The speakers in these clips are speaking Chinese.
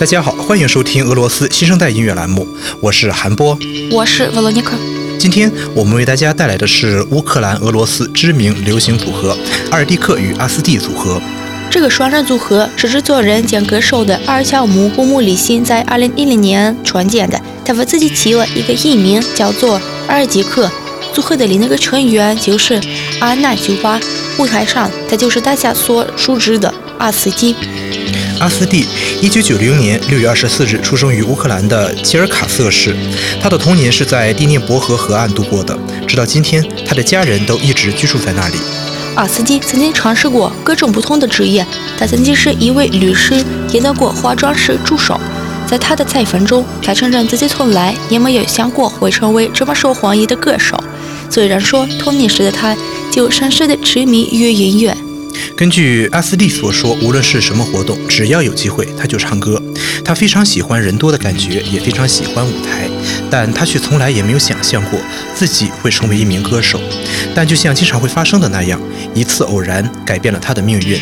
大家好，欢迎收听俄罗斯新生代音乐栏目，我是韩波，我是沃罗尼克。今天我们为大家带来的是乌克兰俄罗斯知名流行组合阿尔蒂克与阿斯蒂组合。这个双人组合是制作人兼歌手的阿尔乔姆·乌姆里辛在2010年创建的，他为自己起了一个艺名，叫做阿尔杰克。组合的另一个成员就是阿纳九巴，舞台上他就是大家所熟知的阿斯蒂。阿斯蒂，一九九零年六月二十四日出生于乌克兰的切尔卡瑟市。他的童年是在第聂伯河河岸度过的，直到今天，他的家人都一直居住在那里。阿斯蒂曾经尝试过各种不同的职业，他曾经是一位律师，也当过化妆师助手。在他的采访中，他承认自己从来也没有想过会成为这么受欢迎的歌手。虽然说童年时的他就深深的痴迷于音乐。根据阿斯蒂所说，无论是什么活动，只要有机会，他就唱歌。他非常喜欢人多的感觉，也非常喜欢舞台，但他却从来也没有想象过自己会成为一名歌手。但就像经常会发生的那样，一次偶然改变了他的命运。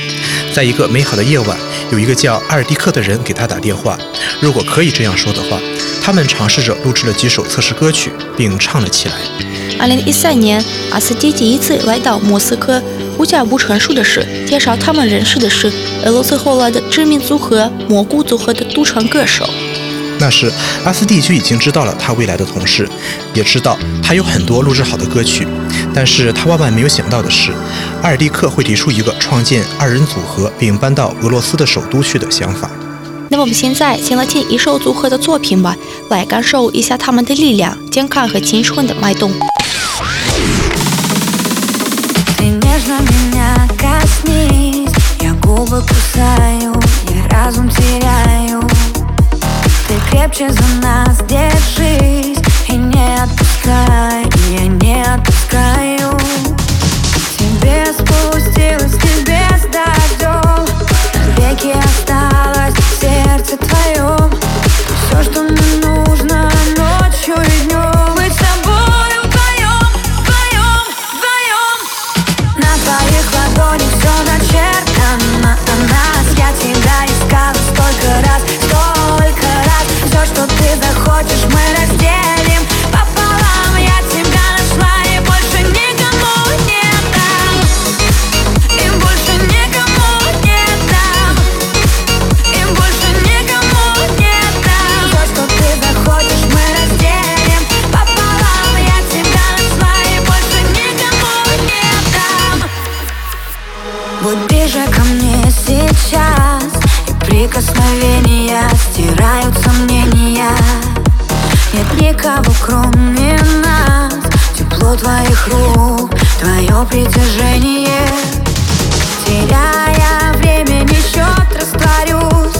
在一个美好的夜晚，有一个叫阿尔蒂克的人给他打电话。如果可以这样说的话，他们尝试着录制了几首测试歌曲，并唱了起来。二零一三年，阿斯蒂第一次来到莫斯科。无价不成熟的是，介绍他们认识的是俄罗斯后来的知名组合蘑菇组合的独唱歌手。那时，阿斯蒂就已经知道了他未来的同事，也知道他有很多录制好的歌曲。但是他万万没有想到的是，阿尔蒂克会提出一个创建二人组合并搬到俄罗斯的首都去的想法。那么我们现在先来听一首组合的作品吧，来感受一下他们的力量、健康和青春的脉动。Губы кусаю, я разум теряю. Ты крепче за нас держись прикосновения стирают сомнения Нет никого кроме нас. Тепло твоих рук, твое притяжение. Теряя времени счет, растворюсь.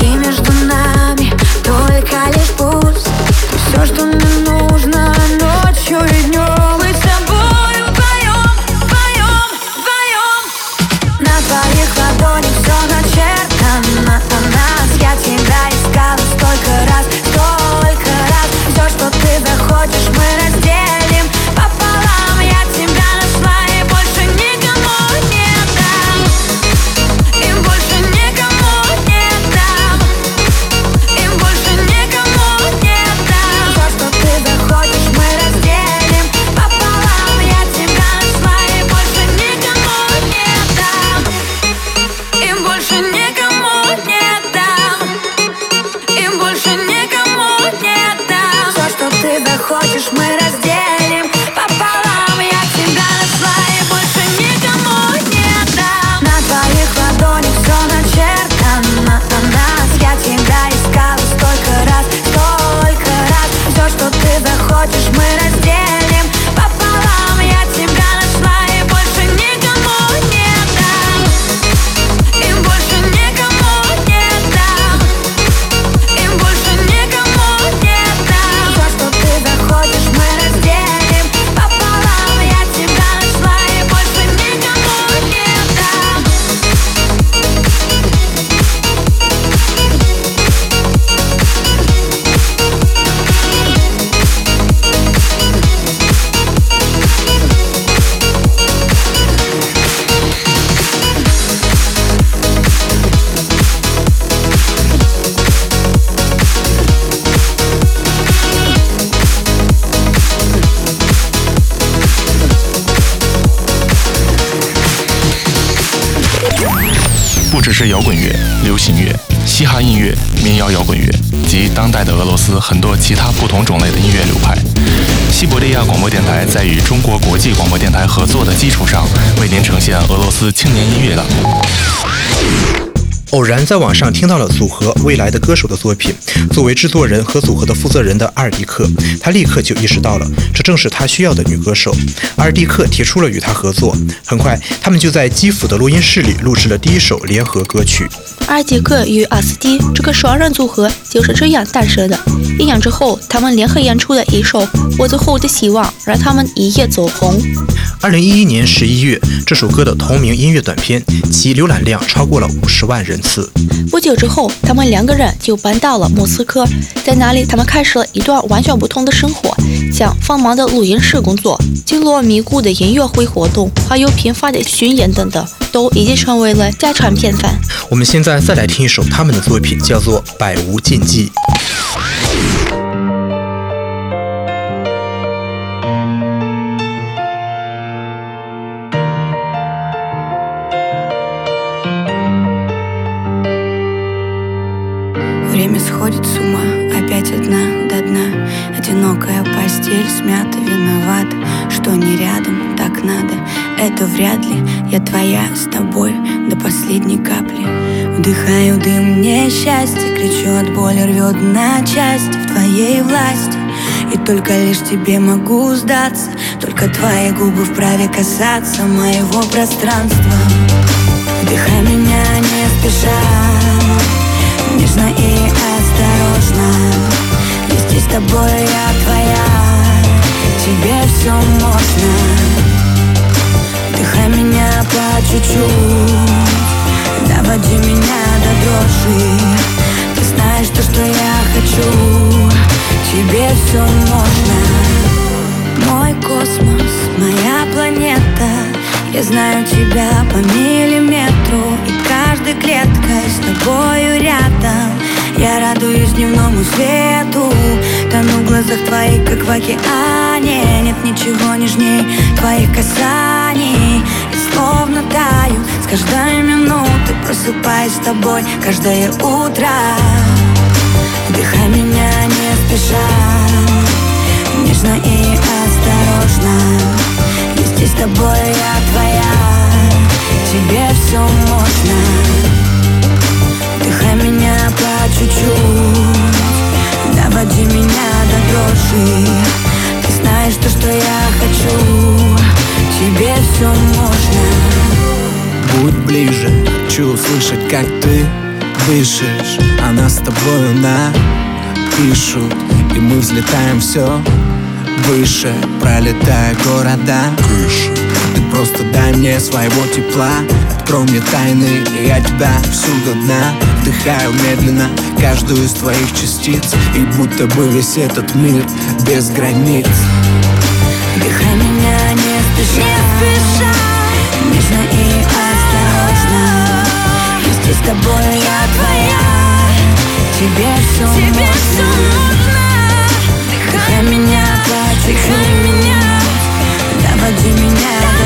И между нами только лишь Ты все, что мне нужно ночью и днем Быть с тобой вдвоем, вдвоем, вдвоем На твоих ладонях все начертано искала столько раз, столько раз Все, что ты захочешь, мы 摇滚乐、流行乐、嘻哈音乐、民谣摇滚乐及当代的俄罗斯很多其他不同种类的音乐流派。西伯利亚广播电台在与中国国际广播电台合作的基础上，为您呈现俄罗斯青年音乐的。偶然在网上听到了组合未来的歌手的作品，作为制作人和组合的负责人的阿尔蒂克，他立刻就意识到了，这正是他需要的女歌手。阿尔蒂克提出了与他合作，很快他们就在基辅的录音室里录制了第一首联合歌曲。阿尔蒂克与阿斯蒂这个双人组合就是这样诞生的。一年之后，他们联合演出的一首《我最后的希望》，让他们一夜走红。二零一一年十一月，这首歌的同名音乐短片，其浏览量超过了五十万人次。不久之后，他们两个人就搬到了莫斯科，在那里，他们开始了一段完全不同的生活，像繁忙的录音室工作、经络迷故的音乐会活动，还有频繁的巡演等等，都已经成为了家常便饭。我们现在再来听一首他们的作品，叫做《百无禁忌》。Надо. Это вряд ли Я твоя с тобой до последней капли. Вдыхаю дым несчастья Кричу от боли, рвет на части В твоей власти. И только лишь тебе могу сдаться Только твои губы вправе касаться моего пространства. Вдыхай меня не спеша Нежно и осторожно. Здесь с тобой я твоя Тебе все можно Вдыхай меня по чуть-чуть. Доводи меня до дрожи. Ты знаешь то, что я хочу. Тебе все можно. Мой космос, моя планета. Я знаю тебя по миллиметру. И каждой клеткой с тобою рядом я радуюсь дневному свету Тону в глазах твоих, как в океане. Нет ничего нежней твоих касаний. И словно таю с каждой минуты Просыпаюсь с тобой каждое утро. Вдыхай меня не спеша Нежно и осторожно. И здесь с тобой я твоя Тебе все можно. Вдыхай меня по чуть-чуть. Доводи меня до дрожи. Ты знаешь то, что я хочу. Тебе все можно. Будь ближе, хочу услышать, как ты дышишь. Она с тобою на пишут И мы взлетаем все выше Пролетая города. Крыши просто дай мне своего тепла. Открой мне тайны, и я тебя всюду дна. Вдыхаю медленно каждую из твоих частиц. И будто бы весь этот мир без границ. Вдыхай меня не спеша, не спеша. Нежно и осторожно. И здесь с тобой я твоя Тебе все Тебе можно, все. Вдыхай меня по чуть-чуть Доводи меня до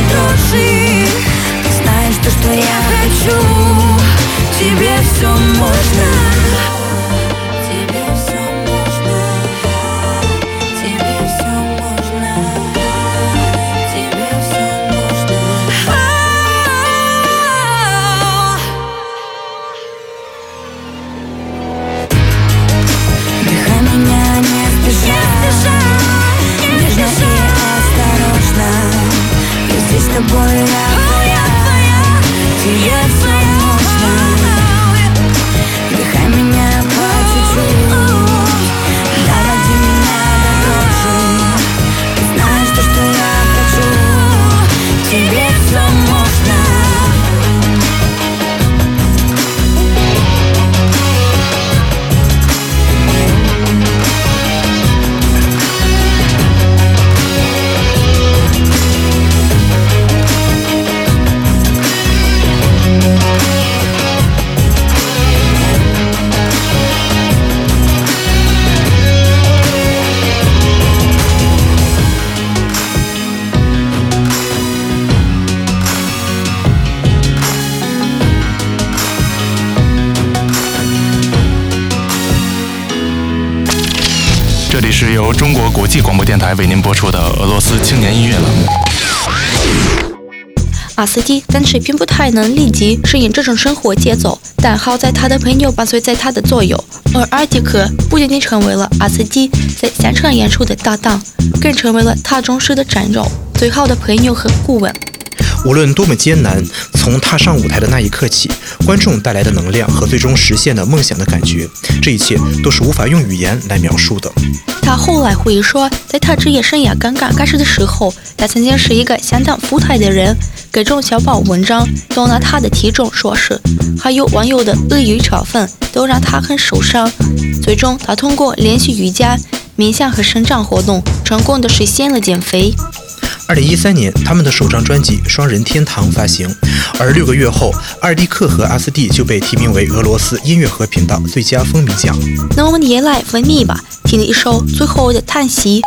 际广播电台为您播出的俄罗斯青年音乐栏目。阿斯蒂暂时并不太能立即适应这种生活节奏，但好在他的朋友伴随在他的左右，而阿迪克不仅仅成为了阿斯蒂在现场演出的搭档，更成为了他忠实的战友、最好的朋友和顾问。无论多么艰难，从踏上舞台的那一刻起，观众带来的能量和最终实现的梦想的感觉，这一切都是无法用语言来描述的。他后来回忆说，在他职业生涯刚刚开始的时候，他曾经是一个相当富态的人，各种小报文章都拿他的体重说事，还有网友的恶语嘲讽，都让他很受伤。最终，他通过练习瑜伽、冥想和伸展活动，成功的实现了减肥。二零一三年，他们的首张专辑《双人天堂》发行，而六个月后，二弟克和阿斯蒂就被提名为俄罗斯音乐和频道最佳风靡奖。那我们也来分泌吧，听一首《最后的叹息》。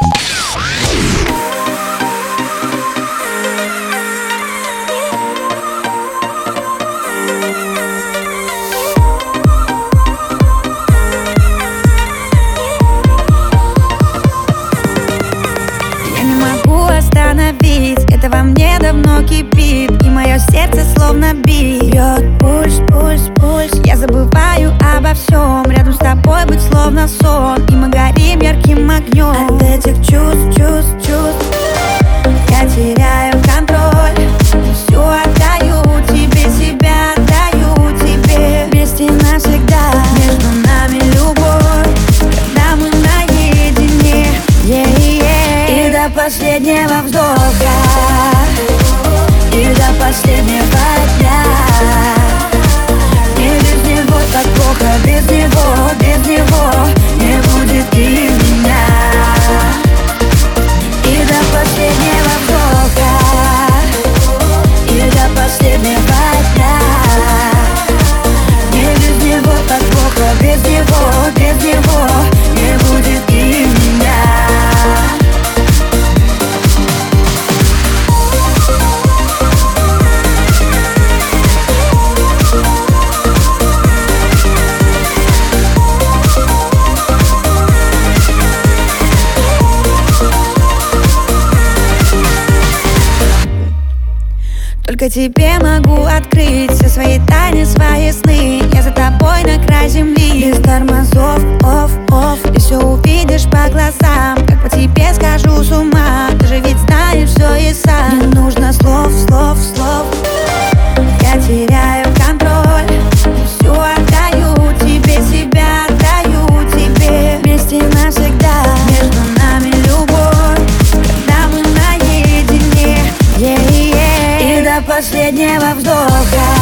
Тебе могу открыть все свои тайны, свои сны. Я за тобой на край земли. Без тормозов, оф, оф. И все увидишь по глазам. Как по тебе скажу с ума. Ты же ведь знаешь все и сам. Не нужно слов, слов, слов. Я теряю последнего вздоха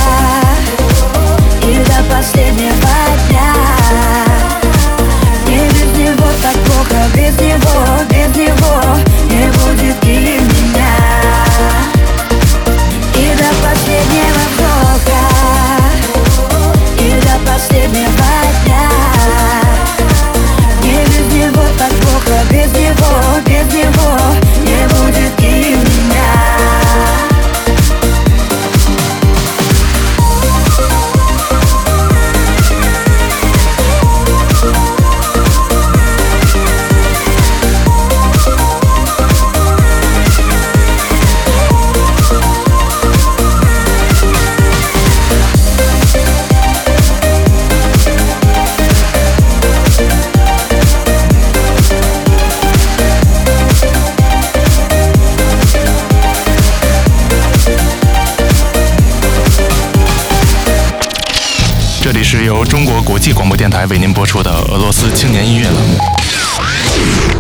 国际广播电台为您播出的俄罗斯青年音乐栏目。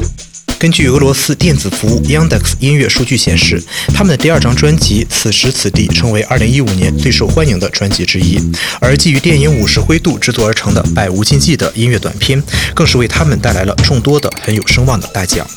根据俄罗斯电子服务 Yandex 音乐数据显示，他们的第二张专辑《此时此地》成为2015年最受欢迎的专辑之一。而基于电影《五十灰度》制作而成的《百无禁忌》的音乐短片，更是为他们带来了众多的很有声望的大奖。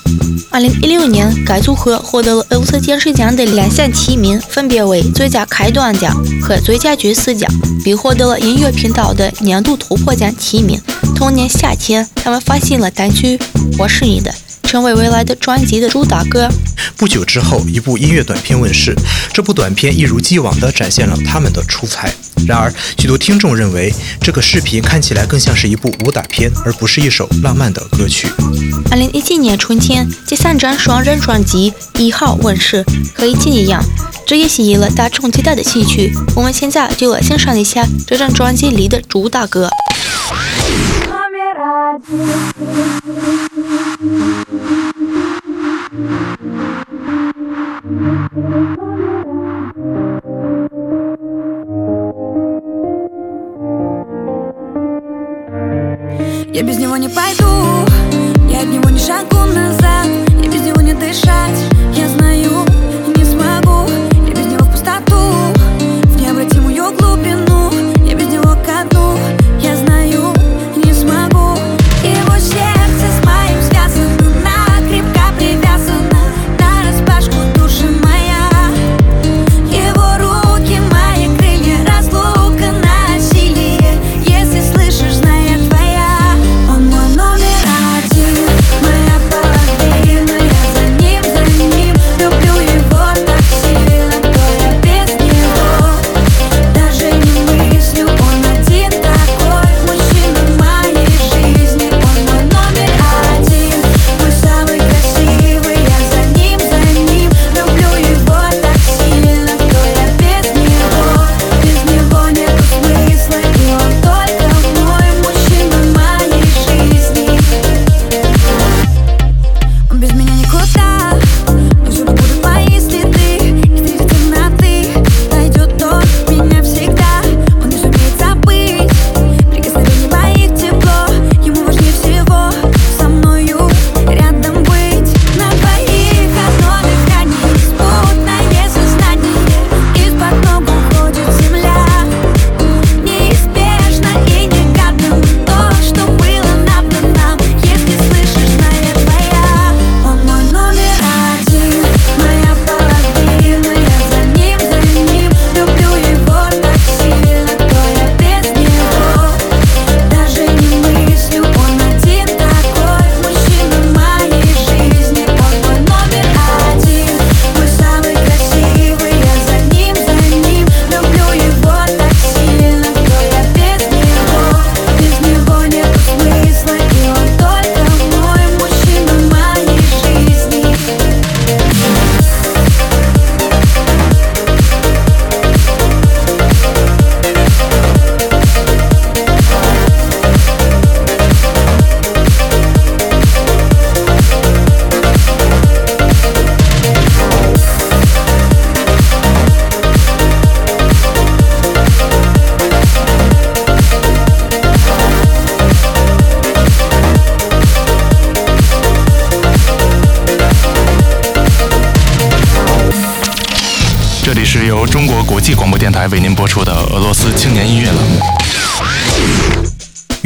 二零一六年，该组合获得了俄罗斯电视奖的两项提名，分别为最佳开端奖和最佳角色奖，并获得了音乐频道的年度突破奖提名。同年夏天，他们发行了单曲《我是你的》，成为未来的专辑的主打歌。不久之后，一部音乐短片问世，这部短片一如既往地展现了他们的出彩。然而，许多听众认为这个视频看起来更像是一部武打片，而不是一首浪漫的歌曲。二零一七年春天，第三张双人专辑《一号》问世，和以前一样，这也吸引了大众极大的兴趣。我们现在就来欣赏一下这张专辑里的主打歌。Я без него не пойду, я от него не шагу назад Я без него не дышать,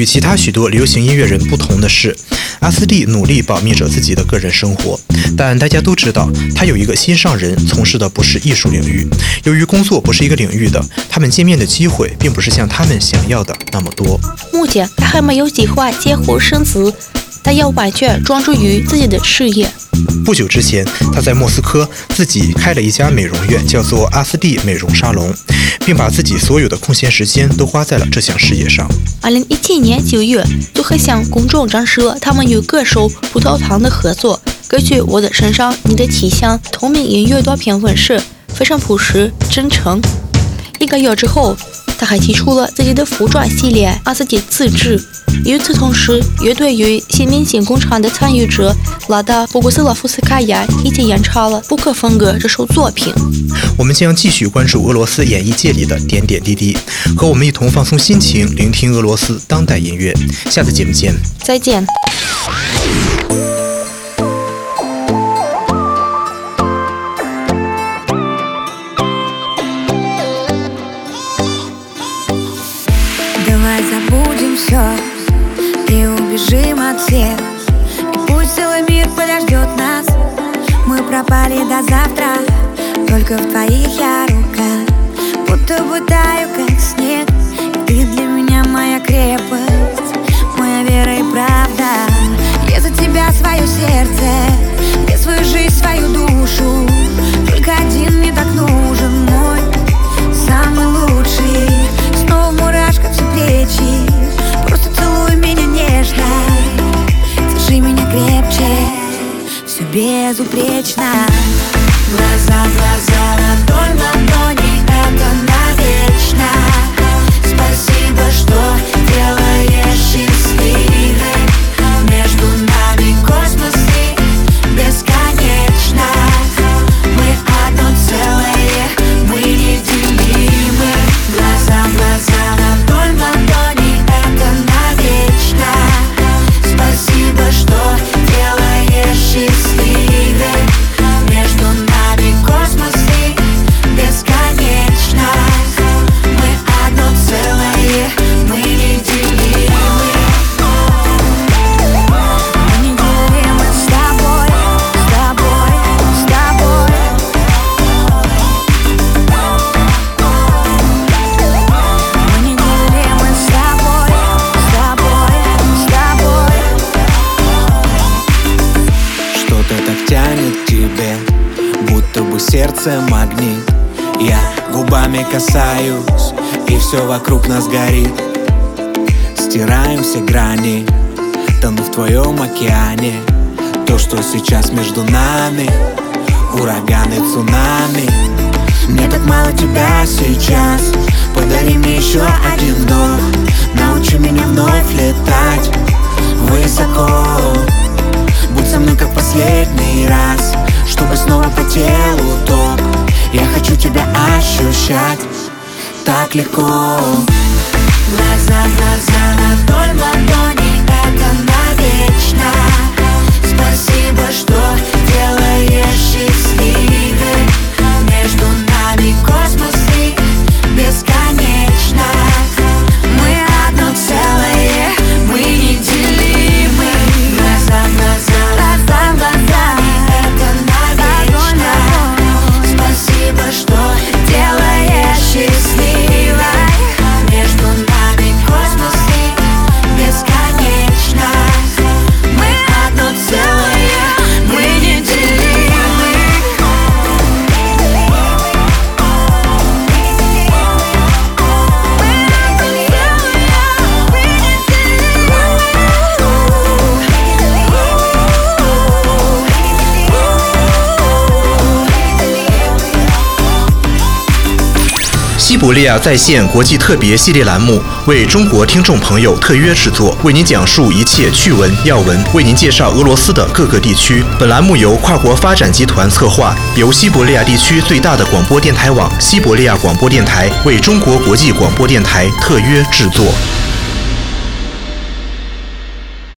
其他许多流行音乐人不同的是，阿斯蒂努力保密着自己的个人生活，但大家都知道，他有一个心上人，从事的不是艺术领域。由于工作不是一个领域的，他们见面的机会并不是像他们想要的那么多。目前他还没有计划结婚生子，他要完全专注于自己的事业。不久之前，他在莫斯科自己开了一家美容院，叫做阿斯蒂美容沙龙，并把自己所有的空闲时间都花在了这项事业上。二零一七年九月，就和向公众展示了他们与歌手葡萄糖的合作歌曲《我的身上你的体香》同名音乐短片问世，非常朴实真诚。一个月之后，他还提出了自己的服装系列阿斯蒂自制。与此同时，乐队与新明星工厂的参与者拉达布古斯拉夫斯卡娅一起演唱了《布克风格》这首作品。我们将继续关注俄罗斯演艺界里的点点滴滴，和我们一同放松心情，聆听俄罗斯当代音乐。下次节目见。再见。Всех И пусть целый мир подождет нас. Мы пропали до завтра Только в твоих я рука Будто бы таю, как снег. И ты для меня моя крепость Моя вера и правда. Я за тебя свое сердце крепче безупречно. Глаза глаза, сердце магнит Я губами касаюсь И все вокруг нас горит. Стираем все грани Тону в твоем океане. То, что сейчас между нами Ураганы, цунами. Мне так мало тебя сейчас. Подари мне еще один вдох. Научи меня вновь летать Так легко Глаза глаза, ладонь в 亚在线国际特别系列栏目为中国听众朋友特约制作，为您讲述一切趣闻要闻，为您介绍俄罗斯的各个地区。本栏目由跨国发展集团策划，由西伯利亚地区最大的广播电台网——西伯利亚广播电台为中国国际广播电台特约制作。